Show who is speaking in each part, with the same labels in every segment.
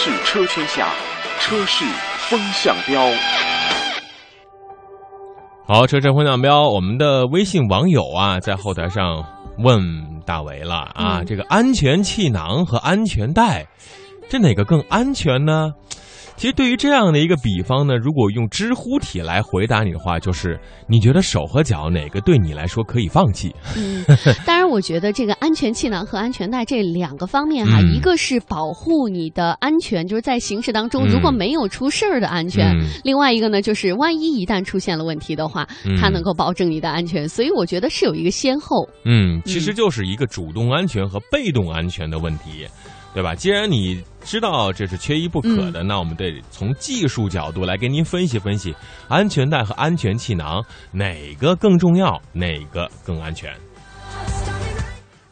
Speaker 1: 市车天下，车市风向标。
Speaker 2: 好，车市风向标，我们的微信网友啊，在后台上问大为了啊，
Speaker 3: 嗯
Speaker 2: 这个安全气囊和安全带，这哪个更安全呢？其实对于这样的一个比方呢，如果用知乎体来回答你的话，就是你觉得手和脚哪个对你来说可以放弃？
Speaker 3: 嗯，当然，我觉得这个安全气囊和安全带这两个方面哈，
Speaker 2: 嗯
Speaker 3: 一个是保护你的安全，就是在行驶当中
Speaker 2: 嗯
Speaker 3: 如果没有出事儿的安全；
Speaker 2: 嗯
Speaker 3: 另外一个呢，就是万一一旦出现了问题的话，
Speaker 2: 嗯
Speaker 3: 它能够保证你的安全。所以我觉得是有一个先后。
Speaker 2: 嗯，其实就是一个主动安全和被动安全的问题，对吧？既然你知道这是缺一不可的，那我们得从技术角度来给您分析分析，安全带和安全气囊哪个更重要，哪个更安全。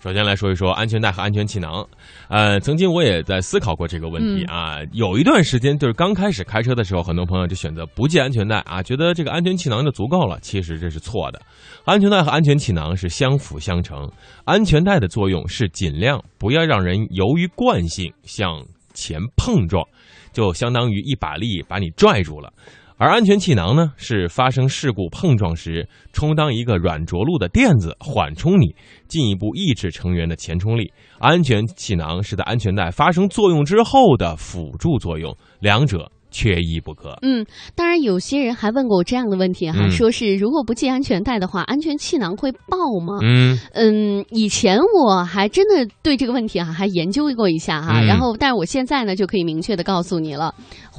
Speaker 2: 首先来说一说安全带和安全气囊，呃，曾经我也在思考过这个问题啊。有一段时间，就是刚开始开车的时候，很多朋友就选择不系安全带啊，觉得这个安全气囊就足够了。其实这是错的，安全带和安全气囊是相辅相成。安全带的作用是尽量不要让人由于惯性向前碰撞，就相当于一把力把你拽住了。而安全气囊呢，是发生事故碰撞时，充当一个软着陆的垫子，缓冲你，进一步抑制成员的前冲力。安全气囊是在安全带发生作用之后的辅助作用，两者缺一不可。
Speaker 3: 嗯，当然有些人还问过我这样的问题哈，
Speaker 2: 嗯
Speaker 3: 说是如果不系安全带的话，安全气囊会爆吗？
Speaker 2: 嗯
Speaker 3: 嗯，以前我还真的对这个问题哈、还研究过一下哈、
Speaker 2: 嗯
Speaker 3: 然后但是我现在呢就可以明确的告诉你了。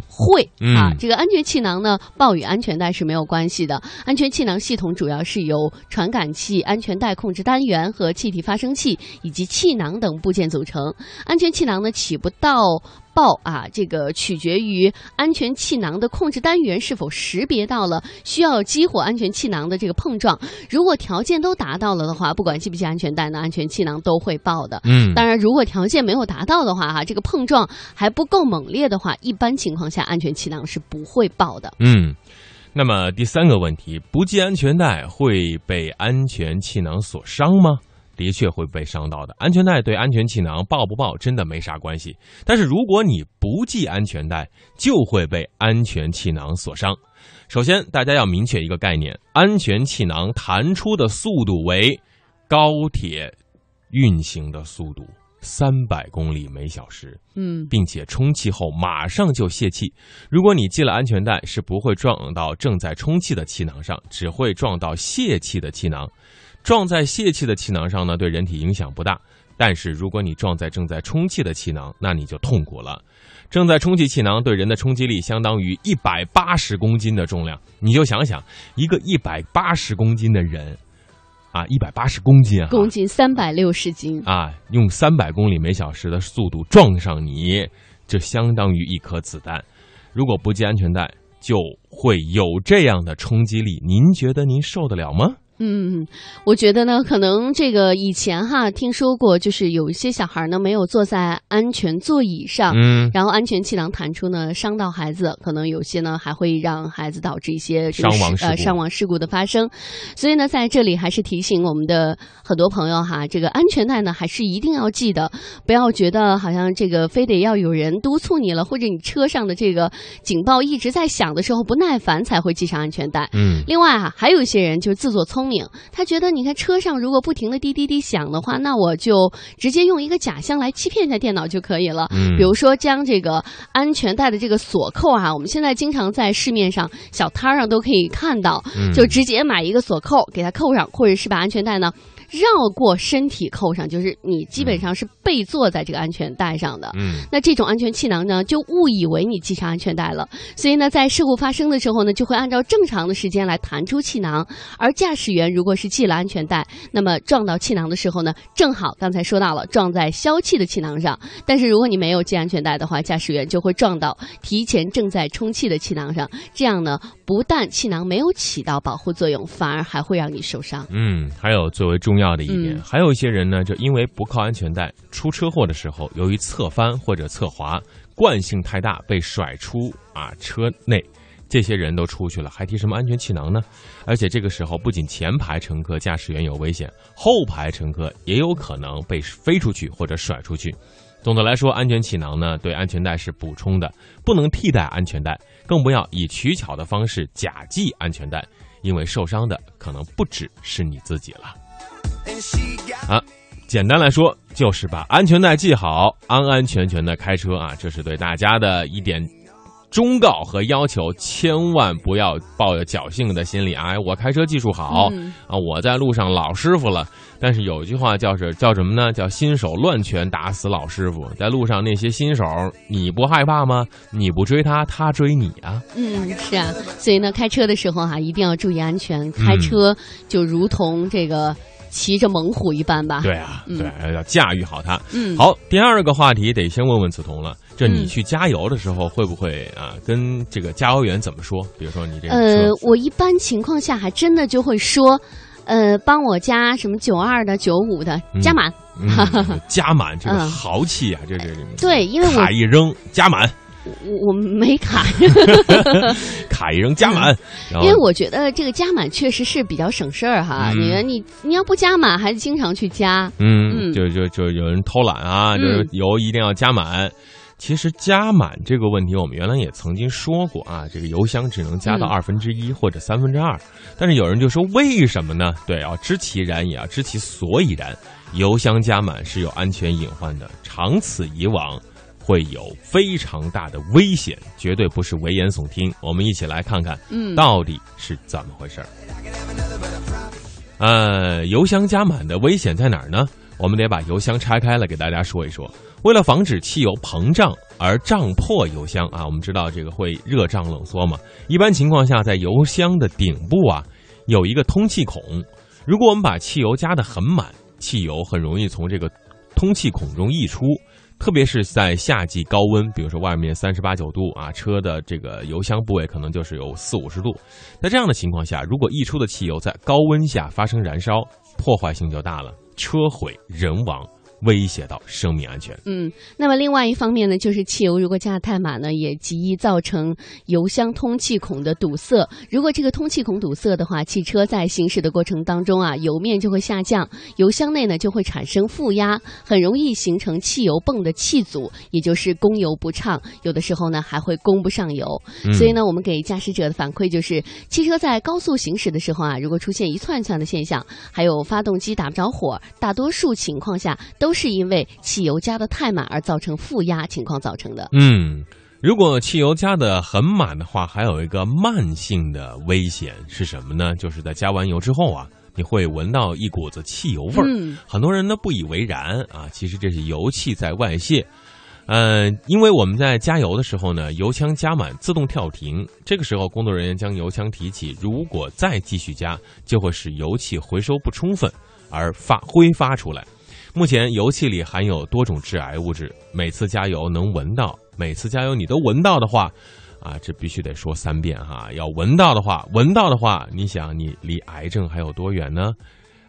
Speaker 3: 会
Speaker 2: 嗯
Speaker 3: 啊，这个安全气囊呢，爆与安全带是没有关系的。安全气囊系统主要是由传感器、安全带控制单元和气体发生器以及气囊等部件组成。安全气囊呢起不到爆啊，这个取决于安全气囊的控制单元是否识别到了需要激活安全气囊的这个碰撞。如果条件都达到了的话，不管系不系安全带呢，安全气囊都会爆的。
Speaker 2: 嗯，
Speaker 3: 当然，如果条件没有达到的话，哈，这个碰撞还不够猛烈的话，一般情况下安全气囊是不会爆的。
Speaker 2: 嗯，那么第三个问题，不系安全带会被安全气囊所伤吗？的确会被伤到的。安全带对安全气囊爆不爆真的没啥关系，但是如果你不系安全带，就会被安全气囊所伤。首先，大家要明确一个概念：安全气囊弹出的速度为高铁运行的速度三百公里每小时。
Speaker 3: 嗯
Speaker 2: 并且充气后马上就泄气。如果你系了安全带，是不会撞到正在充气的气囊上，只会撞到泄气的气囊。撞在泄气的气囊上呢，对人体影响不大。但是如果你撞在正在充气的气囊，那你就痛苦了。正在充气气囊对人的冲击力相当于一百八十公斤的重量，你就想想，一个一百八十公斤的人，啊，一百八十公斤啊，
Speaker 3: 公斤三百六十斤。
Speaker 2: 啊，用三百公里每小时的速度撞上你，就相当于一颗子弹。如果不系安全带，就会有这样的冲击力。您觉得您受得了吗？
Speaker 3: 嗯，我觉得呢，可能这个以前哈听说过，就是有一些小孩呢没有坐在安全座椅上，
Speaker 2: 嗯，
Speaker 3: 然后安全气囊弹出呢，伤到孩子，可能有些呢还会让孩子导致一些这个
Speaker 2: 伤亡事故
Speaker 3: 呃伤亡事故的发生。所以呢，在这里还是提醒我们的很多朋友哈，这个安全带呢还是一定要系的，不要觉得好像这个非得要有人督促你了，或者你车上的这个警报一直在响的时候不耐烦才会系上安全带。
Speaker 2: 嗯
Speaker 3: 另外啊，还有一些人就是自作聪明，他觉得你看车上如果不停的滴滴滴响的话，那我就直接用一个假象来欺骗一下电脑就可以了。
Speaker 2: 嗯，
Speaker 3: 比如说将这个安全带的这个锁扣啊，我们现在经常在市面上小摊儿上都可以看到，
Speaker 2: 嗯。
Speaker 3: 就直接买一个锁扣给它扣上，或者是把安全带呢绕过身体扣上，就是你基本上是背坐在这个安全带上的。
Speaker 2: 嗯
Speaker 3: 那这种安全气囊呢，就误以为你系上安全带了，所以呢，在事故发生的时候呢，就会按照正常的时间来弹出气囊。而驾驶员如果是系了安全带，那么撞到气囊的时候呢，正好刚才说到了撞在消气的气囊上。但是如果你没有系安全带的话，驾驶员就会撞到提前正在充气的气囊上，这样呢，不但气囊没有起到保护作用，反而还会让你受伤。
Speaker 2: 嗯，还有最为重要的一点，
Speaker 3: 嗯
Speaker 2: 还有一些人呢，就因为不靠安全带，出车祸的时候，由于侧翻或者侧滑，惯性太大被甩出啊车内。这些人都出去了，还提什么安全气囊呢？而且这个时候，不仅前排乘客、驾驶员有危险，后排乘客也有可能被飞出去或者甩出去。总的来说，安全气囊呢对安全带是补充的，不能替代安全带，更不要以取巧的方式假系安全带，因为受伤的可能不只是你自己了。啊，简单来说就是把安全带系好，安安全全的开车啊，这是对大家的一点忠告和要求，千万不要抱有侥幸的心理啊！我开车技术好
Speaker 3: 嗯
Speaker 2: 啊，我在路上老师傅了。但是有一句话叫是叫什么呢？叫新手乱拳打死老师傅。在路上那些新手，你不害怕吗？你不追他，他追你啊！
Speaker 3: 嗯，是啊，所以呢，开车的时候哈、一定要注意安全。开车就如同这个骑着猛虎一般吧。
Speaker 2: 对啊，
Speaker 3: 嗯
Speaker 2: 对，要驾驭好它。
Speaker 3: 嗯，
Speaker 2: 好，第二个话题得先问问梓潼了。这你
Speaker 3: 嗯
Speaker 2: 去加油的时候，会不会啊跟这个加油员怎么说？比如说你这个
Speaker 3: 呃，，我一般情况下还真的就会说，呃，帮我加什么九二的、九五的
Speaker 2: 嗯
Speaker 3: 加满。
Speaker 2: 嗯、加满这个
Speaker 3: 嗯
Speaker 2: 豪气啊，这这这
Speaker 3: 对，因为我
Speaker 2: 卡一扔加满，
Speaker 3: 我我没卡，
Speaker 2: 卡一扔加满，
Speaker 3: 嗯因为我觉得这个加满确实是比较省事儿哈。
Speaker 2: 嗯
Speaker 3: 你你你要不加满，还经常去加。
Speaker 2: 嗯，
Speaker 3: 嗯
Speaker 2: 就就就有人偷懒啊，
Speaker 3: 嗯
Speaker 2: 就是油一定要加满。其实加满这个问题，我们原来也曾经说过啊，这个油箱只能加到
Speaker 3: 嗯
Speaker 2: 二分之一或者三分之二。但是有人就说，为什么呢？对，要知其然，也要知其所以然。油箱加满是有安全隐患的，长此以往会有非常大的危险，绝对不是危言耸听。我们一起来看看
Speaker 3: 嗯，
Speaker 2: 到底是怎么回事儿。呃，油箱加满的危险在哪儿呢？我们得把油箱拆开了，给大家说一说。为了防止汽油膨胀而胀破油箱啊，我们知道这个会热胀冷缩嘛。一般情况下，在油箱的顶部啊有一个通气孔，如果我们把汽油加得很满，汽油很容易从这个通气孔中溢出。特别是在夏季高温，比如说外面三十八九度啊，车的这个油箱部位可能就是有四五十度。在这样的情况下，如果溢出的汽油在高温下发生燃烧，破坏性就大了，车毁人亡，威胁到生命安全。
Speaker 3: 嗯，那么另外一方面呢，就是汽油如果加的太满呢，也极易造成油箱通气孔的堵塞。如果这个通气孔堵塞的话，汽车在行驶的过程当中啊，油面就会下降，油箱内呢就会产生负压，很容易形成汽油泵的气阻，也就是供油不畅，有的时候呢还会供不上油。
Speaker 2: 嗯
Speaker 3: 所以呢，我们给驾驶者的反馈就是，汽车在高速行驶的时候啊，如果出现一串串的现象，还有发动机打不着火，大多数情况下都是因为汽油加的太满而造成负压情况造成的。
Speaker 2: 嗯，如果汽油加的很满的话，还有一个慢性的危险是什么呢？就是在加完油之后啊，你会闻到一股子汽油味儿。
Speaker 3: 嗯
Speaker 2: 很多人呢不以为然啊，其实这是油气在外泄。呃，因为我们在加油的时候呢，油枪加满自动跳停，这个时候工作人员将油枪提起，如果再继续加，就会使油气回收不充分而发挥发出来。目前油气里含有多种致癌物质，每次加油能闻到，每次加油你都闻到的话，啊，这必须得说三遍哈，要闻到的话，闻到的话，你想你离癌症还有多远呢？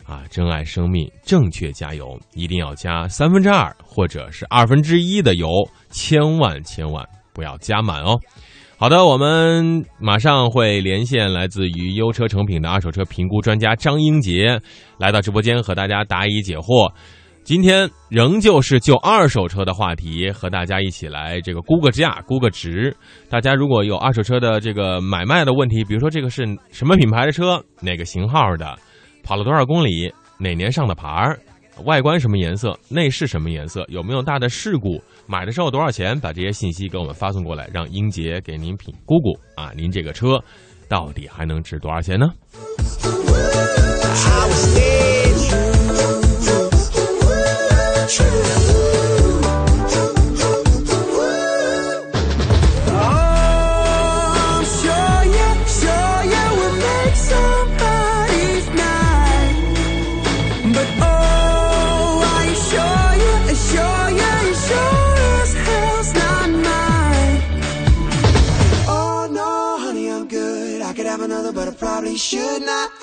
Speaker 2: 啊，珍爱生命，正确加油，一定要加三分之二或者是二分之一的油，千万千万不要加满哦。好的，我们马上会连线来自于优车成品的二手车评估专家张英杰，来到直播间和大家答疑解惑。今天仍旧是就二手车的话题，和大家一起来这个估个价、估个值。大家如果有二手车的这个买卖的问题，比如说这个是什么品牌的车，哪个型号的，跑了多少公里，哪年上的牌儿，外观什么颜色，内饰什么颜色，有没有大的事故，买的时候多少钱，把这些信息给我们发送过来，让英杰给您品估估啊，您这个车到底还能值多少钱呢
Speaker 4: ？I was probably should not.